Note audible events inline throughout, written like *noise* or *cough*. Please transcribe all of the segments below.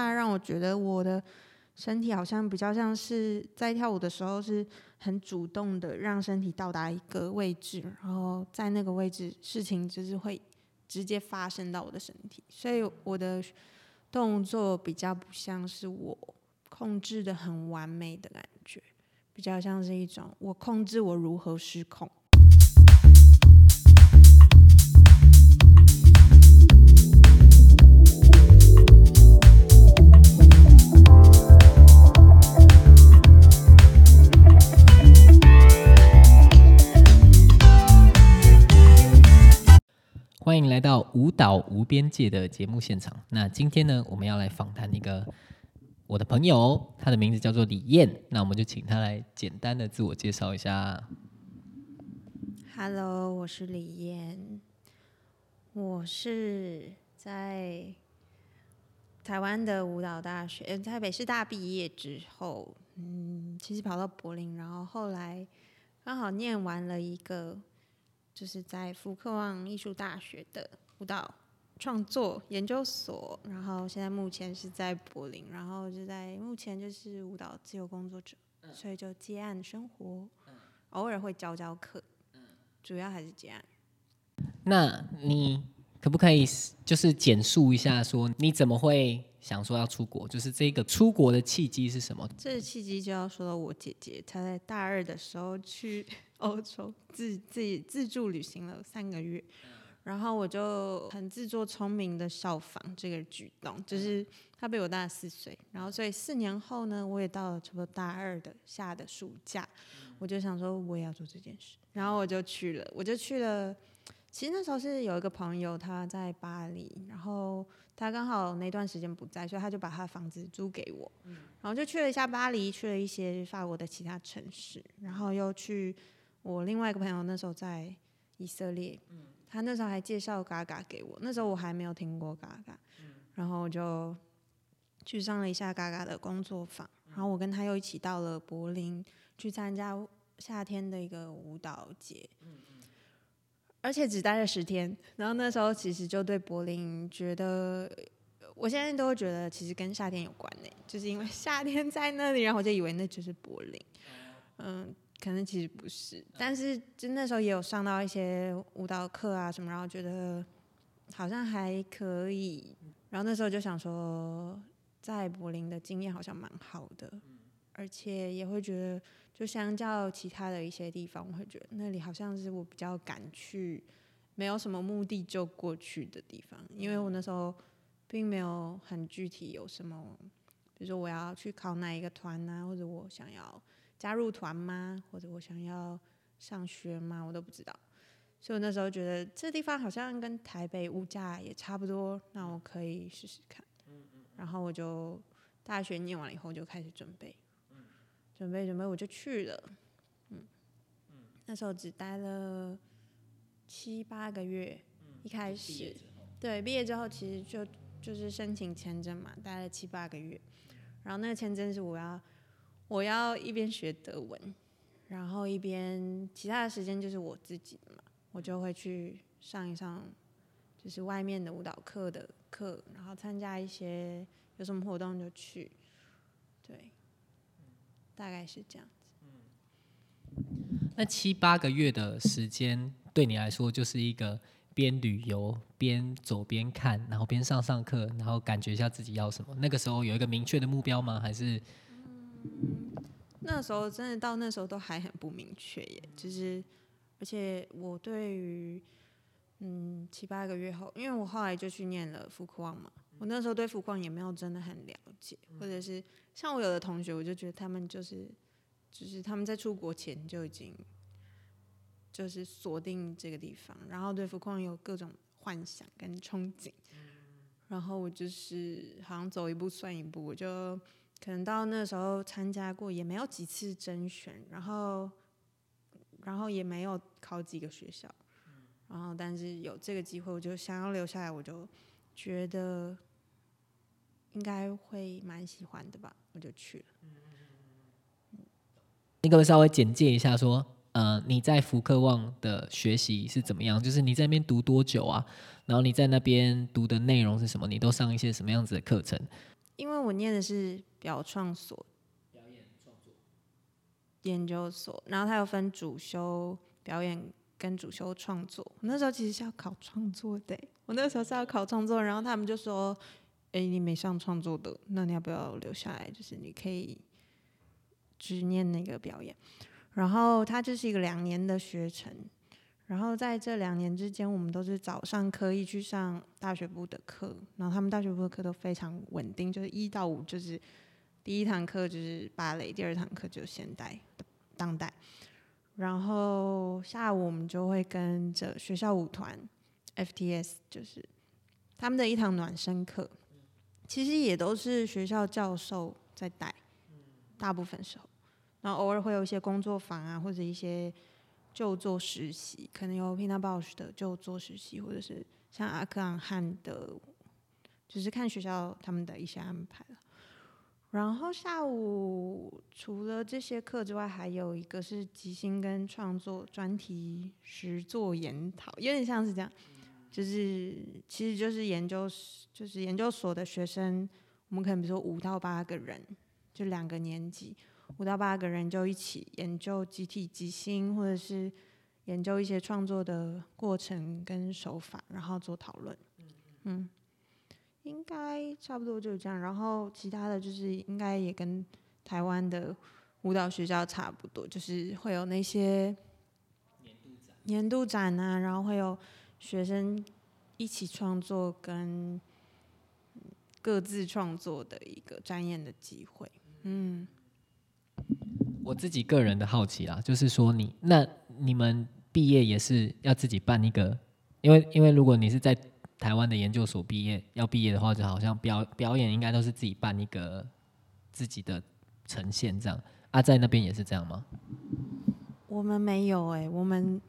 它让我觉得我的身体好像比较像是在跳舞的时候是很主动的，让身体到达一个位置，然后在那个位置事情就是会直接发生到我的身体，所以我的动作比较不像是我控制的很完美的感觉，比较像是一种我控制我如何失控。欢迎来到舞蹈无边界的节目现场。那今天呢，我们要来访谈一个我的朋友，他的名字叫做李燕。那我们就请他来简单的自我介绍一下。Hello，我是李燕，我是在台湾的舞蹈大学，呃，台北师大毕业之后，嗯，其实跑到柏林，然后后来刚好念完了一个，就是在福克旺艺术大学的舞蹈创作研究所，然后现在目前是在柏林，然后就在目前就是舞蹈自由工作者，所以就接案生活，偶尔会教教课。主要还是接案。那你可不可以就是简述一下，说你怎么会想说要出国？就是这个出国的契机是什么？这个契机就要说到我姐姐，她在大二的时候去欧洲自自己自助旅行了三个月，然后我就很自作聪明的效仿这个举动，就是他比我大四岁，然后所以四年后呢，我也到了差不多大二的下的暑假，我就想说我也要做这件事，然后我就去了，我就去了。其实那时候是有一个朋友他在巴黎，然后他刚好那段时间不在，所以他就把他的房子租给我，然后就去了一下巴黎，去了一些法国的其他城市，然后又去我另外一个朋友那时候在以色列，他那时候还介绍嘎嘎给我，那时候我还没有听过嘎嘎，然后我就去上了一下嘎嘎的工作坊，然后我跟他又一起到了柏林去参加夏天的一个舞蹈节，而且只待了十天。然后那时候其实就对柏林觉得，我现在都会觉得其实跟夏天有关呢，就是因为 *laughs* 夏天在那里，然后我就以为那就是柏林。嗯，可能其实不是，但是就那时候也有上到一些舞蹈课啊什么，然后觉得好像还可以。然后那时候就想说，在柏林的经验好像蛮好的，而且也会觉得。就相较其他的一些地方，我会觉得那里好像是我比较敢去，没有什么目的就过去的地方。因为我那时候并没有很具体有什么，比如说我要去考哪一个团啊，或者我想要加入团吗，或者我想要上学吗，我都不知道。所以我那时候觉得这地方好像跟台北物价也差不多，那我可以试试看。然后我就大学念完了以后就开始准备。准备准备，我就去了。嗯，那时候只待了七八个月。一开始，对，毕业之后其实就就是申请签证嘛，待了七八个月。然后那个签证是我要我要一边学德文，然后一边其他的时间就是我自己的嘛，我就会去上一上就是外面的舞蹈课的课，然后参加一些有什么活动就去，对。大概是这样子。那七八个月的时间对你来说，就是一个边旅游边走边看，然后边上上课，然后感觉一下自己要什么。那个时候有一个明确的目标吗？还是？嗯，那时候真的到那时候都还很不明确耶。就是，而且我对于嗯七八个月后，因为我后来就去念了福矿嘛，我那时候对福矿也没有真的很了解，或者是。像我有的同学，我就觉得他们就是，就是他们在出国前就已经，就是锁定这个地方，然后对福矿有各种幻想跟憧憬，然后我就是好像走一步算一步，我就可能到那时候参加过也没有几次甄选，然后，然后也没有考几个学校，然后但是有这个机会，我就想要留下来，我就觉得。应该会蛮喜欢的吧，我就去了。你可不可以稍微简介一下，说，呃，你在福克旺的学习是怎么样？就是你在那边读多久啊？然后你在那边读的内容是什么？你都上一些什么样子的课程？因为我念的是表创所，表演创作研究所，然后它有分主修表演跟主修创作。我那时候其实是要考创作的，我那时候是要考创作，然后他们就说：“哎、你没上创作的，那你要不要留下来？就是你可以只念那个表演。”然后它就是一个两年的学程，然后在这两年之间，我们都是早上刻意去上大学部的课，然后他们大学部的课都非常稳定，就是一到五就是第一堂课就是芭蕾，第二堂课就现代当代，然后下午我们就会跟着学校舞团 FTS，就是他们的一堂暖身课，其实也都是学校教授在带，大部分时候，然后偶尔会有一些工作坊啊，或者一些就做实习，可能有 Pina Bausch 的就做实习，或者是像阿克昂汉的，就是看学校他们的一些安排了。然后下午除了这些课之外，还有一个是即兴跟创作专题实作研讨，有点像是这样，就是其实就是研究就是研究所的学生，我们可能比如说五到八个人，就两个年级，五到八个人就一起研究集体即兴，或者是研究一些创作的过程跟手法，然后做讨论。嗯，应该差不多就是这样。然后其他的就是应该也跟台湾的舞蹈学校差不多，就是会有那些年度展啊，然后会有学生一起创作跟各自创作的一个展演的机会。嗯。我自己个人的好奇啦，就是说你那你们毕业也是要自己办一个，因为因为如果你是在台湾的研究所毕业，要毕业的话，就好像表表演应该都是自己办一个自己的呈现这样啊，在那边也是这样吗？我们没有哎、我们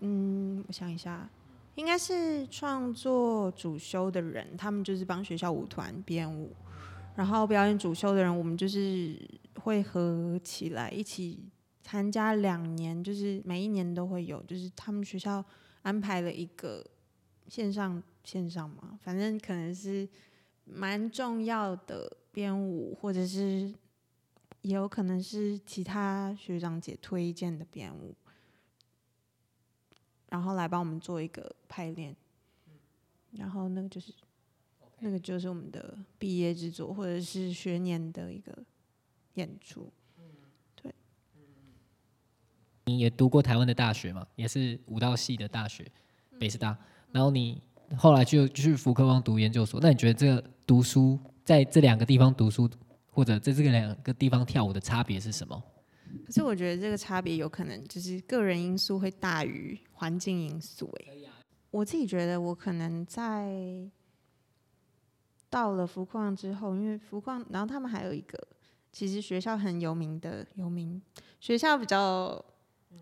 嗯，我想一下，应该是创作主修的人，他们就是帮学校舞团编舞，然后表演主修的人，我们就是会合起来一起参加两年，就是每一年都会有，就是他们学校安排了一个线上线上嘛，反正可能是蛮重要的编舞，或者是也有可能是其他学长姐推荐的编舞，然后来帮我们做一个排练，然后那个就是那个就是我们的毕业制作或者是学年的一个演出。你也读过台湾的大学嘛，也是舞蹈系的大学，北师大。然后你后来就去福克邦读研究所，那你觉得这个读书在这两个地方读书，或者在这个两个地方跳舞的差别是什么？可是我觉得这个差别有可能就是个人因素会大于环境因素、欸。我自己觉得我可能在到了福矿之后，因为福矿，然后他们还有一个其实学校很有名的有名学校比较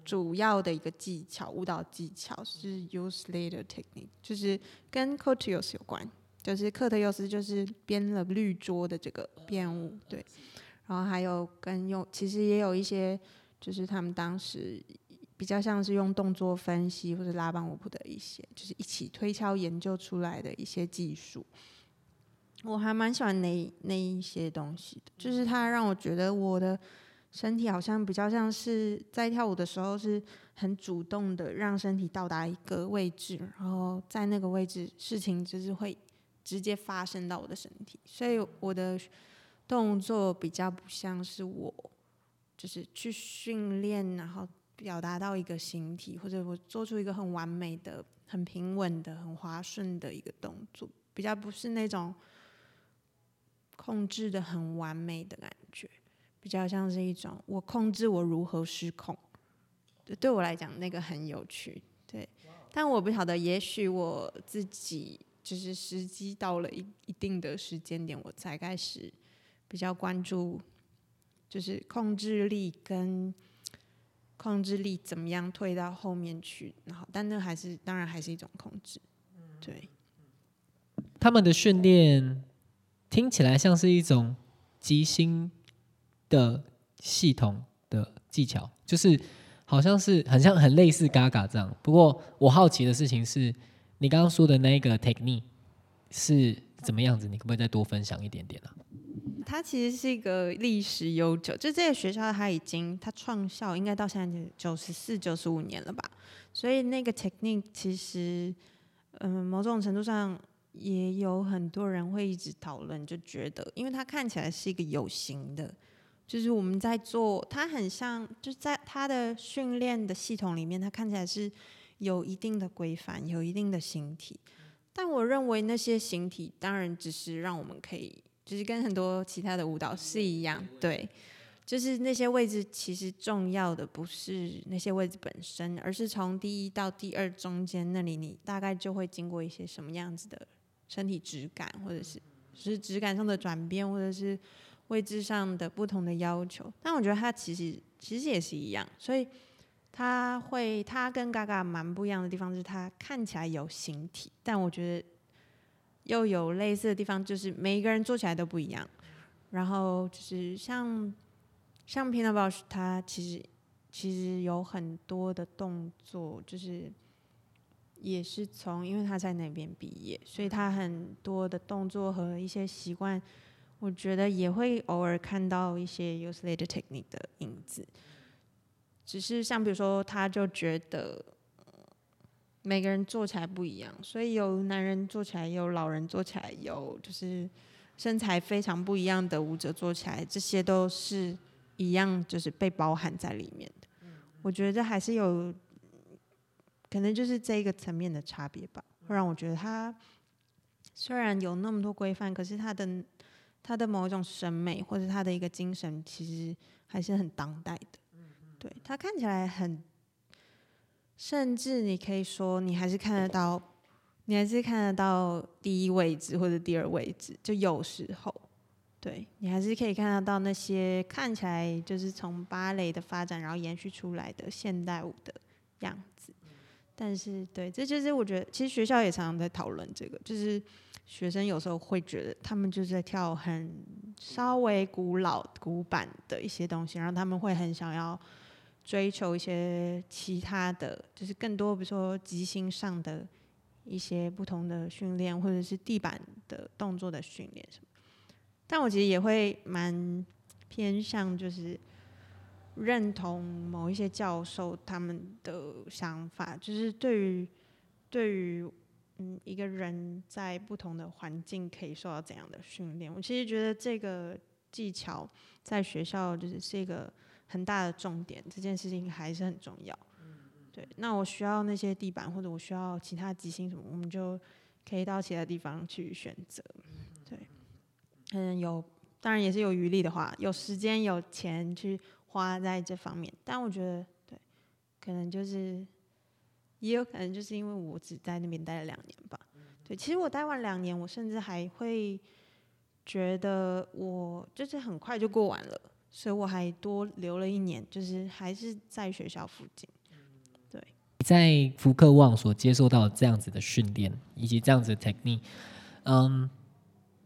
主要的一个技巧，舞蹈技巧是 use later technique，就是跟 c o t i o s 有关，就是克特尤斯就是编了绿桌的这个编舞，对。然后还有跟用，其实也有一些，就是他们当时比较像是用动作分析或者拉邦舞谱的一些，就是一起推敲研究出来的一些技术。我还蛮喜欢那那一些东西的，就是它让我觉得我的身体好像比较像是在跳舞的时候是很主动的，让身体到达一个位置，然后在那个位置事情就是会直接发生到我的身体，所以我的。动作比较不像是我，就是去训练，然后表达到一个形体，或者我做出一个很完美的、很平稳的、很滑顺的一个动作，比较不是那种控制的很完美的感觉，比较像是一种我控制我如何失控。对，对我来讲那个很有趣，对，但我不晓得，也许我自己就是时机到了一一定的时间点，我才开始。比较关注就是控制力跟控制力怎么样退到后面去，然后但那还是当然还是一种控制，对。他们的训练听起来像是一种即兴的系统的技巧，就是好像是很像很类似嘎嘎这样。不过我好奇的事情是你刚刚说的那个 technique 是怎么样子？你可不可以再多分享一点点啊？它其实是一个历史悠久，就这个学校它已经它创校应该到现在九十四、九十五年了吧，所以那个 technique 其实，嗯，某种程度上也有很多人会一直讨论，就觉得，因为它看起来是一个有形的，就是我们在做，它很像，就在它的训练的系统里面，它看起来是有一定的规范，有一定的形体。但我认为那些形体当然只是让我们可以，就是跟很多其他的舞蹈是一样，对，就是那些位置其实重要的不是那些位置本身，而是从第一到第二中间那里，你大概就会经过一些什么样子的身体质感，或者是是质感上的转变，或者是位置上的不同的要求。但我觉得他其实其实也是一样，所以。他会，他跟嘎嘎蛮不一样的地方是，他看起来有形体，但我觉得又有类似的地方，就是每一个人做起来都不一样。然后就是像像 Pina Bausch，他其实其实有很多的动作，就是也是从因为他在那边毕业，所以他很多的动作和一些习惯，我觉得也会偶尔看到一些 use later technique 的影子。只是像比如说，他就觉得每个人做起来不一样，所以有男人做起来，有老人做起来，有就是身材非常不一样的舞者做起来，这些都是一样，就是被包含在里面的。我觉得还是有可能就是这一个层面的差别吧，会让我觉得他虽然有那么多规范，可是他的他的某一种审美或者他的一个精神，其实还是很当代的。对，他看起来很，甚至你可以说，你还是看得到，你还是看得到第一位置或者第二位置，就有时候，对你还是可以看得到那些看起来就是从芭蕾的发展然后延续出来的现代舞的样子。但是，对，这就是我觉得，其实学校也常常在讨论这个，就是学生有时候会觉得他们就是在跳很稍微古老古板的一些东西，然后他们会很想要。追求一些其他的就是更多，比如说即兴上的一些不同的训练，或者是地板的动作的训练什么。但我其实也会蛮偏向，就是认同某一些教授他们的想法，就是对于对于嗯一个人在不同的环境可以受到怎样的训练。我其实觉得这个技巧在学校就是是一个。很大的重点，这件事情还是很重要。对，那我需要那些地板，或者我需要其他机芯什么，我们就可以到其他地方去选择。对，嗯，有，当然也是有余力的话，有时间有钱去花在这方面。但我觉得，对，可能就是，也有可能就是因为我只在那边待了两年吧。对，其实我待完两年，我甚至还会觉得我就是很快就过完了。所以我还多留了一年，就是还是在学校附近。对，在福克旺所接受到这样子的训练，以及这样子的 technique，嗯，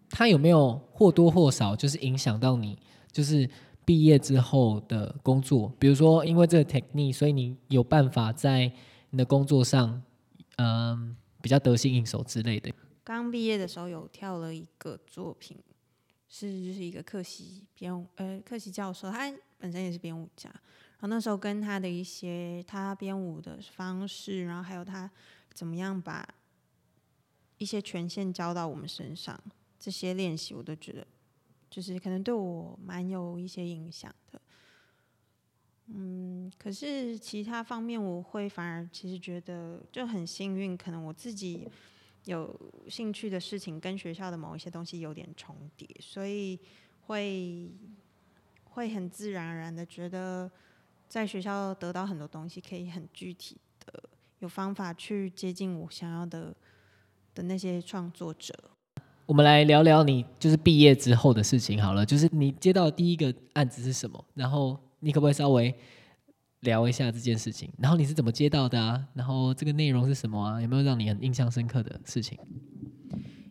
他有没有或多或少就是影响到你，就是毕业之后的工作？比如说，因为这个 technique，所以你有办法在你的工作上，嗯，比较得心应手之类的。刚毕业的时候有跳了一个作品。是就是一个客席编舞，呃，客席教授，他本身也是编舞家。然后那时候跟他的一些他编舞的方式，然后还有他怎么样把一些权限交到我们身上，这些练习我都觉得就是可能对我蛮有一些影响的。嗯，可是其他方面我会反而其实觉得就很幸运，可能我自己。有兴趣的事情跟学校的某一些东西有点重叠，所以会会很自然而然的觉得，在学校得到很多东西，可以很具体的有方法去接近我想要的的那些创作者。我们来聊聊你就是毕业之后的事情好了，就是你接到第一个案子是什么？然后你可不可以稍微？聊一下这件事情，然后你是怎么接到的啊？然后这个内容是什么啊？有没有让你很印象深刻的事情？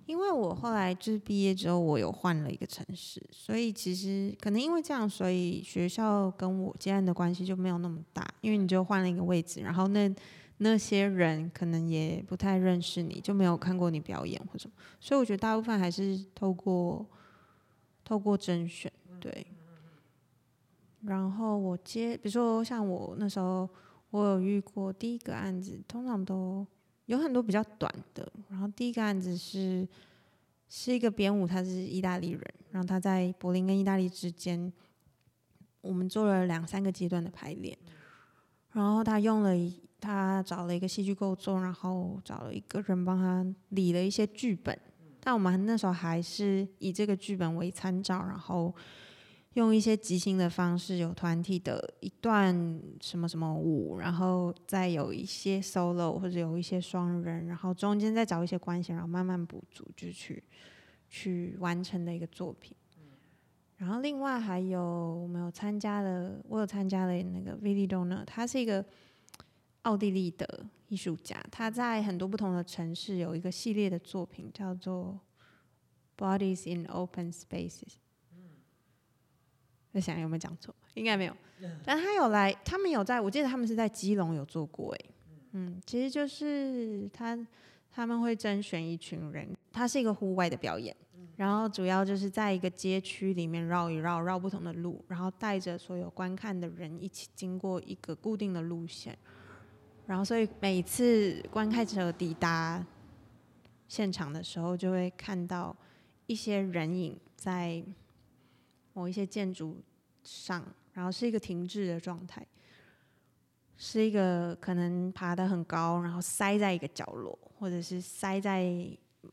因为我后来就是毕业之后，我有换了一个城市，所以其实可能因为这样，所以学校跟我接案的关系就没有那么大。因为你就换了一个位置，然后那那些人可能也不太认识你，就没有看过你表演或什么，所以我觉得大部分还是透过透过甄选，对。然后我接，比如说像我那时候，我有遇过第一个案子，通常都有很多比较短的。然后第一个案子是是一个编舞，他是意大利人，然后他在柏林跟意大利之间，我们做了两三个阶段的排练。然后他用了他找了一个戏剧构作，然后找了一个人帮他理了一些剧本。但我们那时候还是以这个剧本为参照，然后。用一些即兴的方式，有团体的一段什么什么舞，然后再有一些 solo 或者有一些双人，然后中间再找一些关系，然后慢慢补足，就去去完成的一个作品。然后另外还有我们有参加了，我有参加了那个 v i l i Donner，他是一个奥地利的艺术家，他在很多不同的城市有一个系列的作品叫做 Bodies in Open Spaces。在想有没有讲错，应该没有。*laughs* 但他有来，他们有在，我记得他们是在基隆有做过，哎，嗯，其实就是他他们会甄选一群人，它是一个户外的表演，然后主要就是在一个街区里面绕一绕，绕不同的路，然后带着所有观看的人一起经过一个固定的路线，然后所以每次观看者抵达现场的时候，就会看到一些人影在。某一些建筑上，然后是一个停滞的状态，是一个可能爬得很高，然后塞在一个角落，或者是塞在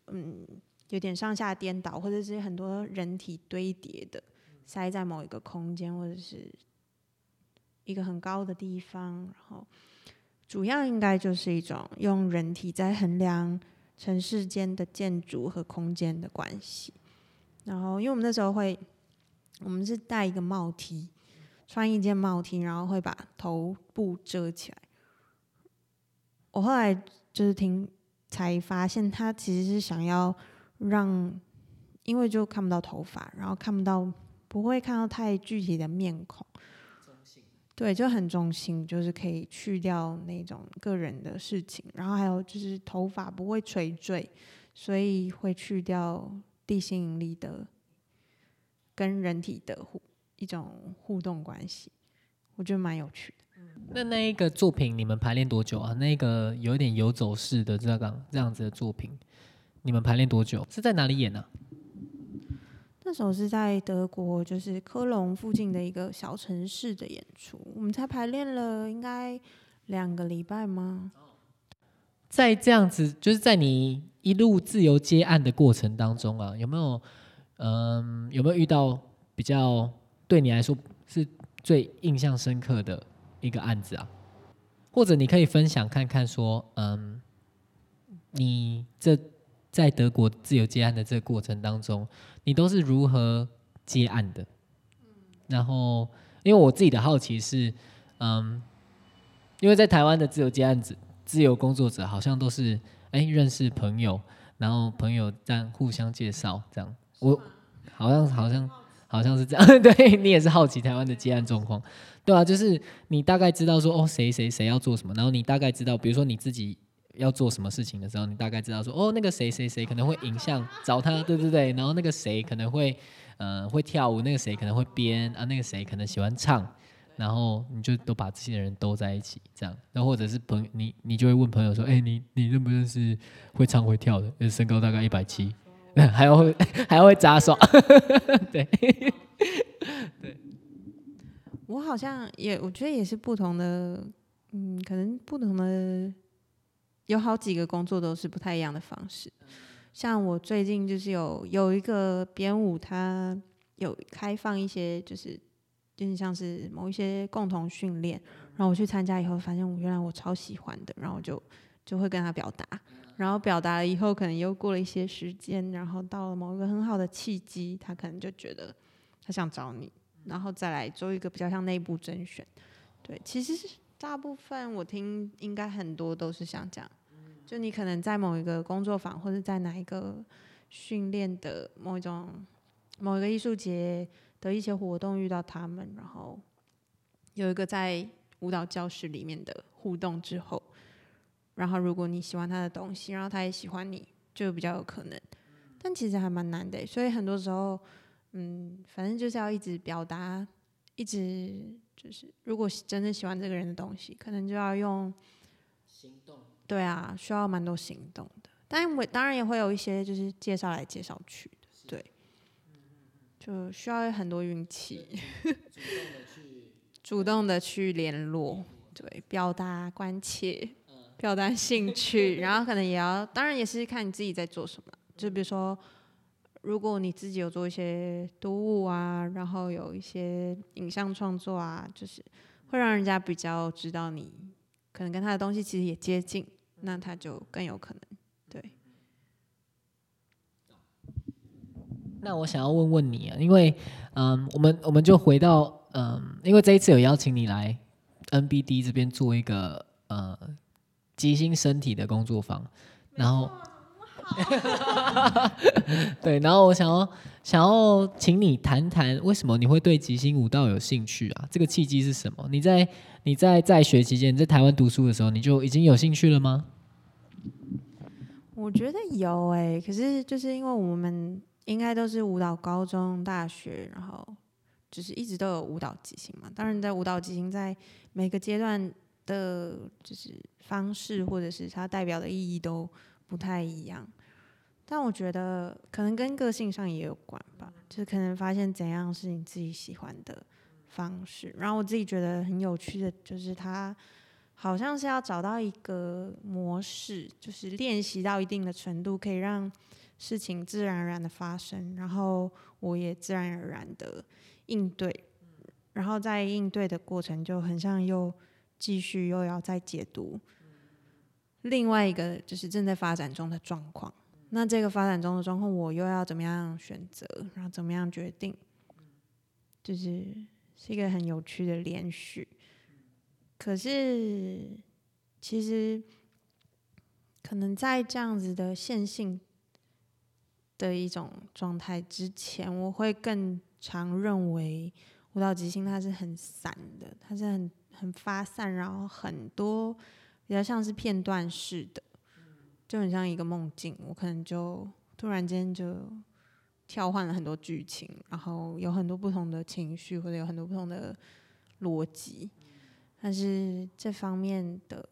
嗯有点上下颠倒，或者是很多人体堆叠的，塞在某一个空间，或者是一个很高的地方，然后主要应该就是一种用人体在衡量城市间的建筑和空间的关系。然后，因为我们那时候会。我们是戴一个帽 T，穿一件帽 T，然后会把头部遮起来。我后来就是听才发现，他其实是想要让，因为就看不到头发，然后看不到，不会看到太具体的面孔。对，就很中心，就是可以去掉那种个人的事情。然后还有就是头发不会垂坠，所以会去掉地心引力的。跟人体的互一种互动关系，我觉得蛮有趣的。那那一个作品你们排练多久啊？那个有点游走式的这个这样子的作品，你们排练多久？是在哪里演呢？那时候是在德国，就是科隆附近的一个小城市的演出。我们才排练了应该两个礼拜吗？在这样子，就是在你一路自由接案的过程当中啊，有没有？嗯，有没有遇到比较对你来说是最印象深刻的一个案子啊？或者你可以分享看看，说，嗯，你这在德国自由接案的这个过程当中，你都是如何接案的？然后，因为我自己的好奇是，嗯，因为在台湾的自由接案子、自由工作者好像都是哎认识朋友，然后朋友这样互相介绍这样。我好像好像好像是这样，*laughs* 对你也是好奇台湾的接案状况，对啊，就是你大概知道说哦谁谁谁要做什么，然后你大概知道，比如说你自己要做什么事情的时候，你大概知道说哦那个谁谁谁可能会影像找他，对对对，然后那个谁可能会呃会跳舞，那个谁可能会编啊，那个谁可能喜欢唱，然后你就都把这些人都在一起，这样，然后或者是朋你你就会问朋友说，哎你你认不认识会唱会跳的，身高大概一百七。还要会 *laughs* 还要会杂耍，*laughs* 对 *laughs* 对。我好像也我觉得也是不同的，嗯，可能不同的有好几个工作都是不太一样的方式。像我最近就是有有一个编舞，它有开放一些，就是就是像是某一些共同训练，然后我去参加以后，发现我原来我超喜欢的，然后就就会跟他表达。然后表达了以后，可能又过了一些时间，然后到了某一个很好的契机，他可能就觉得他想找你，然后再来做一个比较像内部甄选。对，其实是大部分我听应该很多都是像这样，就你可能在某一个工作坊或者在哪一个训练的某一种某一个艺术节的一些活动遇到他们，然后有一个在舞蹈教室里面的互动之后。然后，如果你喜欢他的东西，然后他也喜欢你，就比较有可能。但其实还蛮难的，所以很多时候嗯，反正就是要一直表达，一直就是，如果真的喜欢这个人的东西，可能就要用行动。对啊，需要蛮多行动的。但我当然也会有一些就是介绍来介绍去的，对，就需要很多运气，*laughs* 主动的去联络，对，表达关切，表达兴趣，然后可能也要，当然也是看你自己在做什么。就比如说，如果你自己有做一些读物啊，然后有一些影像创作啊，就是会让人家比较知道你可能跟他的东西其实也接近，那他就更有可能对。那我想要问问你啊，因为嗯，我们我们就回到嗯，因为这一次有邀请你来 NBD 这边做一个呃即兴身体的工作坊，然后 *laughs* 对，然后我想要想要请你谈谈为什么你会对即兴舞蹈有兴趣啊？这个契机是什么？你在你在在学期间，在台湾读书的时候，你就已经有兴趣了吗？我觉得有诶、可是就是因为我们应该都是舞蹈高中、大学，然后就是一直都有舞蹈即兴嘛。当然，在舞蹈即兴在每个阶段的，就是方式或者是它代表的意义都不太一样。但我觉得可能跟个性上也有关吧，就是可能发现怎样是你自己喜欢的方式。然后我自己觉得很有趣的就是它。好像是要找到一个模式，就是练习到一定的程度，可以让事情自然而然的发生，然后我也自然而然的应对，然后在应对的过程就很像又继续又要再解读另外一个就是正在发展中的状况。那这个发展中的状况，我又要怎么样选择，然后怎么样决定，就是是一个很有趣的连续。可是，其实可能在这样子的线性的一种状态之前，我会更常认为舞蹈即兴它是很散的，它是很很发散，然后很多比较像是片段式的，就很像一个梦境。我可能就突然间就跳换了很多剧情，然后有很多不同的情绪，或者有很多不同的逻辑。但是这方面的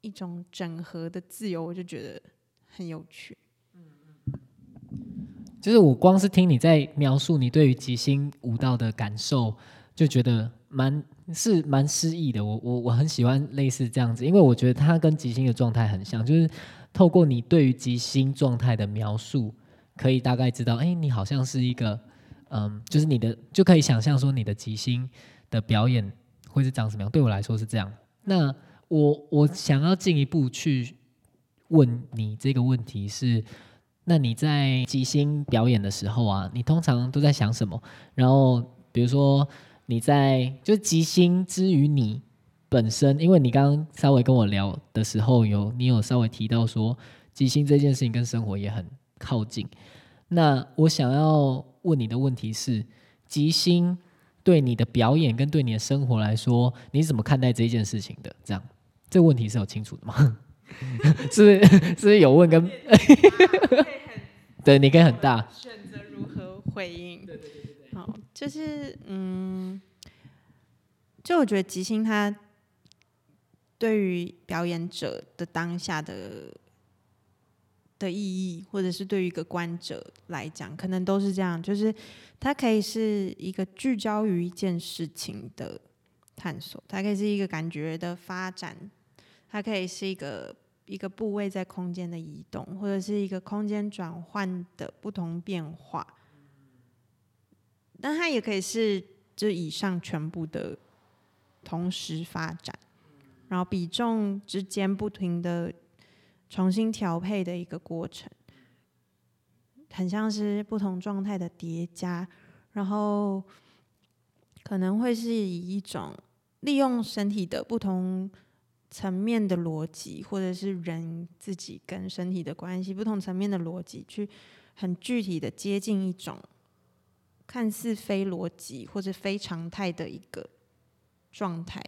一种整合的自由，我就觉得很有趣。就是我光是听你在描述你对于即兴舞蹈的感受，就觉得蛮是蛮诗意的。我我我很喜欢类似这样子，因为我觉得它跟即兴的状态很像，就是透过你对于即兴状态的描述，可以大概知道，哎，你好像是一个，嗯，就是你的就可以想象说你的即兴的表演。会是长什么样？对我来说是这样。那我我想要进一步去问你这个问题是：那你在即兴表演的时候啊，你通常都在想什么？然后比如说你在就是即兴之于你本身，因为你刚刚稍微跟我聊的时候，有你有稍微提到说即兴这件事情跟生活也很靠近。那我想要问你的问题是：即兴。对你的表演跟对你的生活来说，你怎么看待这一件事情的？这样，这个问题是有清楚的吗？*laughs* 是是有问跟，*laughs* 对你可以很大选择如何回应。就是嗯，就我觉得即兴它对于表演者的当下的的意义，或者是对于一个观者来讲，可能都是这样，就是。它可以是一个聚焦于一件事情的探索，它可以是一个感觉的发展，它可以是一个一个部位在空间的移动，或者是一个空间转换的不同变化。但它也可以是这以上全部的同时发展，然后比重之间不停的重新调配的一个过程。很像是不同状态的叠加，然后可能会是以一种利用身体的不同层面的逻辑，或者是人自己跟身体的关系不同层面的逻辑，去很具体的接近一种看似非逻辑或者非常态的一个状态。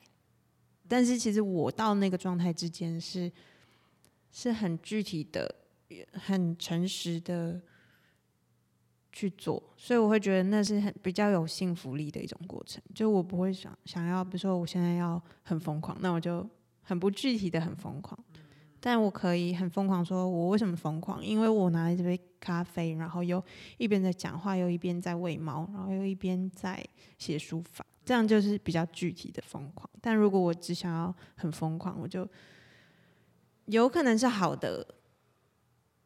但是其实我到那个状态之间是是很具体的、很诚实的。去做，所以我会觉得那是很比较有幸福力的一种过程。就我不会想想要，比如说我现在要很疯狂，那我就很不具体的很疯狂，但我可以很疯狂，说我为什么疯狂？因为我拿了这杯咖啡，然后又一边在讲话，又一边在喂猫，然后又一边在写书法，这样就是比较具体的疯狂。但如果我只想要很疯狂，我就有可能是好的，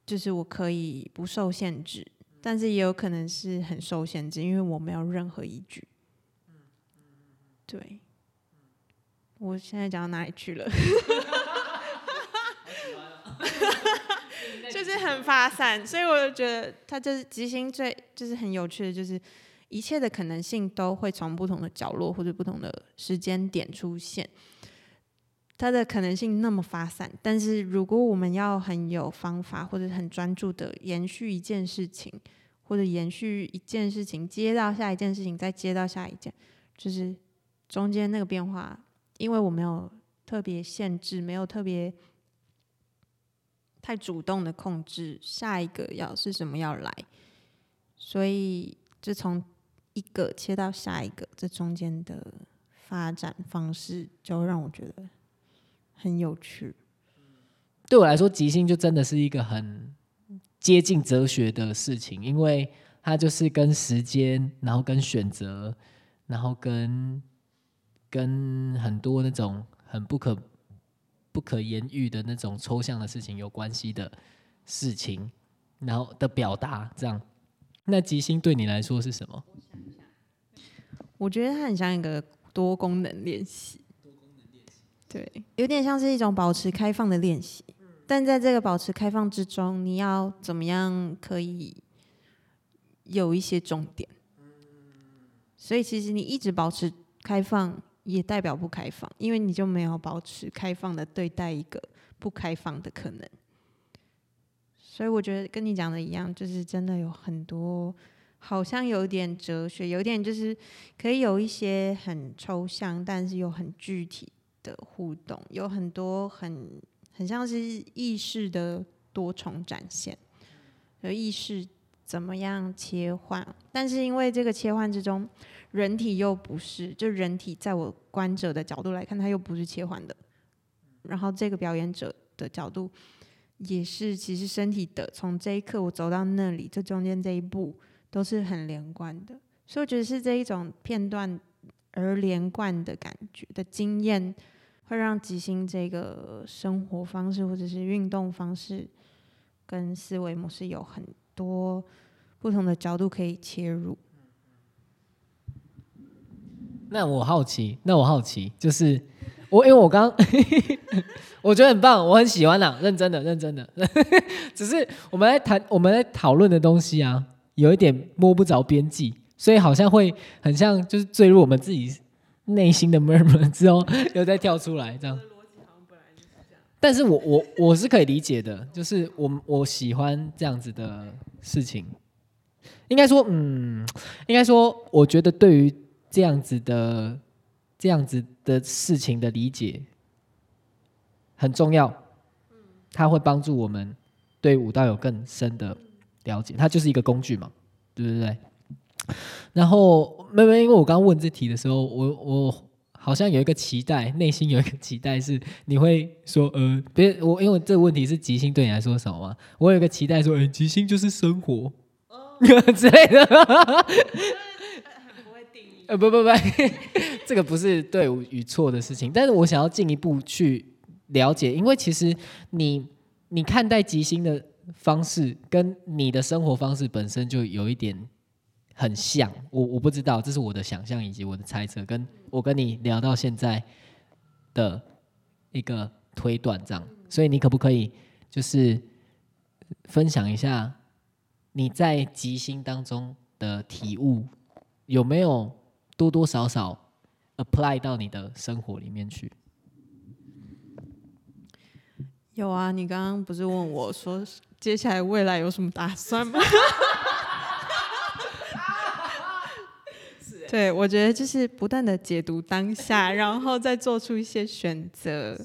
就是我可以不受限制。但是也有可能是很受限制，因为我没有任何依据。对，我现在讲到哪里去了？*laughs* 就是很发散，所以我就觉得它就是即兴最就是很有趣的，就是一切的可能性都会从不同的角落或者不同的时间点出现。它的可能性那么发散，但是如果我们要很有方法或者很专注的延续一件事情，或者延续一件事情，接到下一件事情，再接到下一件，就是中间那个变化，因为我没有特别限制，没有特别太主动的控制下一个要是什么要来，所以就从一个切到下一个，这中间的发展方式就让我觉得。很有趣，对我来说，即兴就真的是一个很接近哲学的事情，因为它就是跟时间，然后跟选择，然后跟跟很多那种很不可不可言喻的那种抽象的事情有关系的事情，然后的表达。这样，那即兴对你来说是什么？我觉得它很像一个多功能练习。对，有点像是一种保持开放的练习，但在这个保持开放之中，你要怎么样可以有一些重点？所以其实你一直保持开放，也代表不开放，因为你就没有保持开放的对待一个不开放的可能。所以我觉得跟你讲的一样，就是真的有很多，好像有点哲学，有点就是可以有一些很抽象，但是又很具体。的互动有很多很很像是意识的多重展现，有意识怎么样切换？但是因为这个切换之中，人体又不是，就人体在我观者的角度来看，它又不是切换的。然后这个表演者的角度也是，其实身体的从这一刻我走到那里，这中间这一步都是很连贯的。所以我觉得是这一种片段而连贯的感觉的经验。会让即兴这个生活方式或者是运动方式跟思维模式有很多不同的角度可以切入。那我好奇，那我好奇，就是我因为我刚 *laughs* 我觉得很棒，我很喜欢啦，认真的，认真的。*laughs* 只是我们在谈我们在讨论的东西啊，有一点摸不着边际，所以好像会很像就是坠入我们自己。内心的 murmur 之后又再跳出来，这样。但是我我我是可以理解的，就是我我喜欢这样子的事情。应该说，嗯，应该说，我觉得对于这样子的这样子的事情的理解很重要。它会帮助我们对武道有更深的了解。它就是一个工具嘛，对不对？然后，妹妹，因为我刚问这题的时候，我我好像有一个期待，内心有一个期待是你会说，呃，别我，因为这个问题是即兴对你来说什么吗？我有一个期待说，哎，即兴就是生活 *laughs* 之类的。*laughs* 呃，不不不，*laughs* 这个不是对与错的事情，但是我想要进一步去了解，因为其实你你看待即兴的方式，跟你的生活方式本身就有一点。很像我，我不知道，这是我的想象以及我的猜测，跟我跟你聊到现在的一个推断这样，所以你可不可以就是分享一下你在即兴当中的体悟，有没有多多少少 apply 到你的生活里面去？有啊，你刚刚不是问我说接下来未来有什么打算吗？*laughs* 对，我觉得就是不断的解读当下，然后再做出一些选择，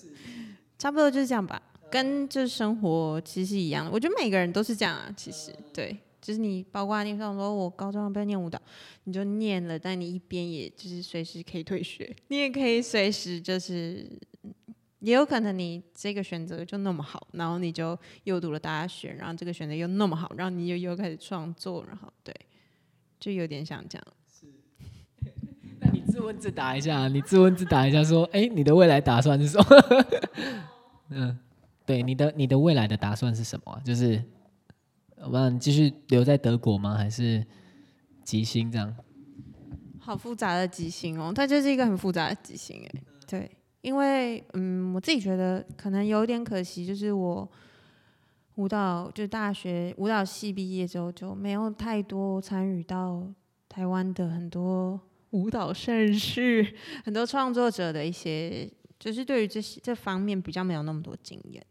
差不多就是这样吧。跟就是生活其实一样，我觉得每个人都是这样啊。其实对，就就是你包括你像说，我高中要不要念舞蹈，你就念了，但你一边也就是随时可以退学，你也可以随时就是，也有可能你这个选择就那么好，然后你就又读了大学，然后这个选择又那么好，然后你又又开始创作，然后对，就有点像这样。自问自答一下，你自问自答一下，说，哎、你的未来打算是什么？*laughs* 嗯，对，你的你的未来的打算是什么、就是，我们继续留在德国吗？还是吉星这样？好复杂的即兴哦，它就是一个很复杂的即兴哎，对，因为嗯，我自己觉得可能有点可惜，就是我舞蹈就大学舞蹈系毕业之后就没有太多参与到台湾的很多舞蹈盛世，很多创作者的一些，就是对于这些这方面比较没有那么多经验。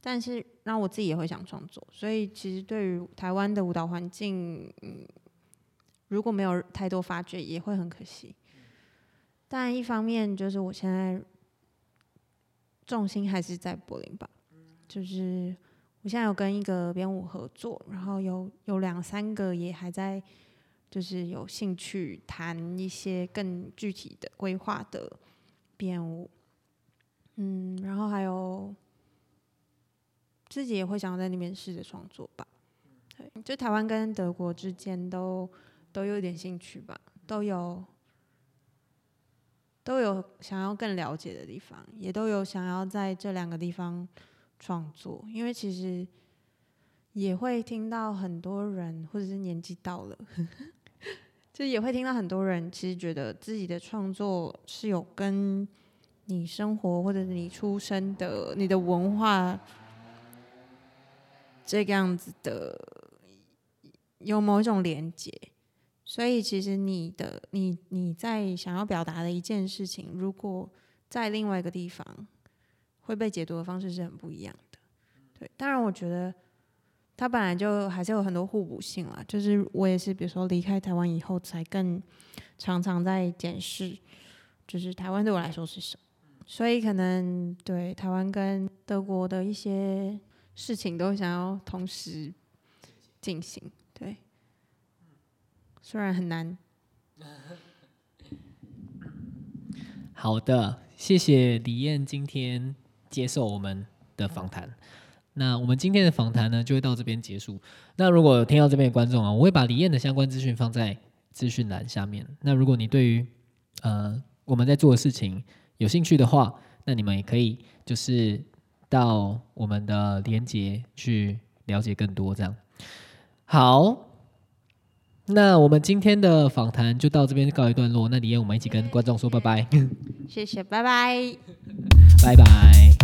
但是让我自己也会想创作，所以其实对于台湾的舞蹈环境，嗯，如果没有太多发掘，也会很可惜。但一方面就是我现在重心还是在柏林吧，就是我现在有跟一个编舞合作，然后有有两三个也还在，就是有兴趣谈一些更具体的规划的编舞，嗯，然后还有自己也会想要在那边试着创作吧。对，就台湾跟德国之间都都有点兴趣吧，都有都有想要更了解的地方，也都有想要在这两个地方创作，因为其实也会听到很多人，或者是年纪到了，*laughs* 就也会听到很多人其实觉得自己的创作是有跟你生活或者你出生的你的文化这个样子的有某一种连接。所以其实你的你你在想要表达的一件事情，如果在另外一个地方会被解读的方式是很不一样的。对，当然我觉得它本来就还是有很多互补性啦。就是我也是，比如说离开台湾以后，才更常常在检视，就是台湾对我来说是什么。所以可能对台湾跟德国的一些事情都想要同时进行。对。虽然很难，好的，谢谢李燕今天接受我们的访谈。那我们今天的访谈呢，就会到这边结束。那如果有听到这边的观众啊，我会把李燕的相关资讯放在资讯栏下面。那如果你对于呃我们在做的事情有兴趣的话，那你们也可以就是到我们的连接去了解更多。这样好。那我们今天的访谈就到这边告一段落。那李燕，我们一起跟观众说拜拜，谢谢，拜拜。拜拜。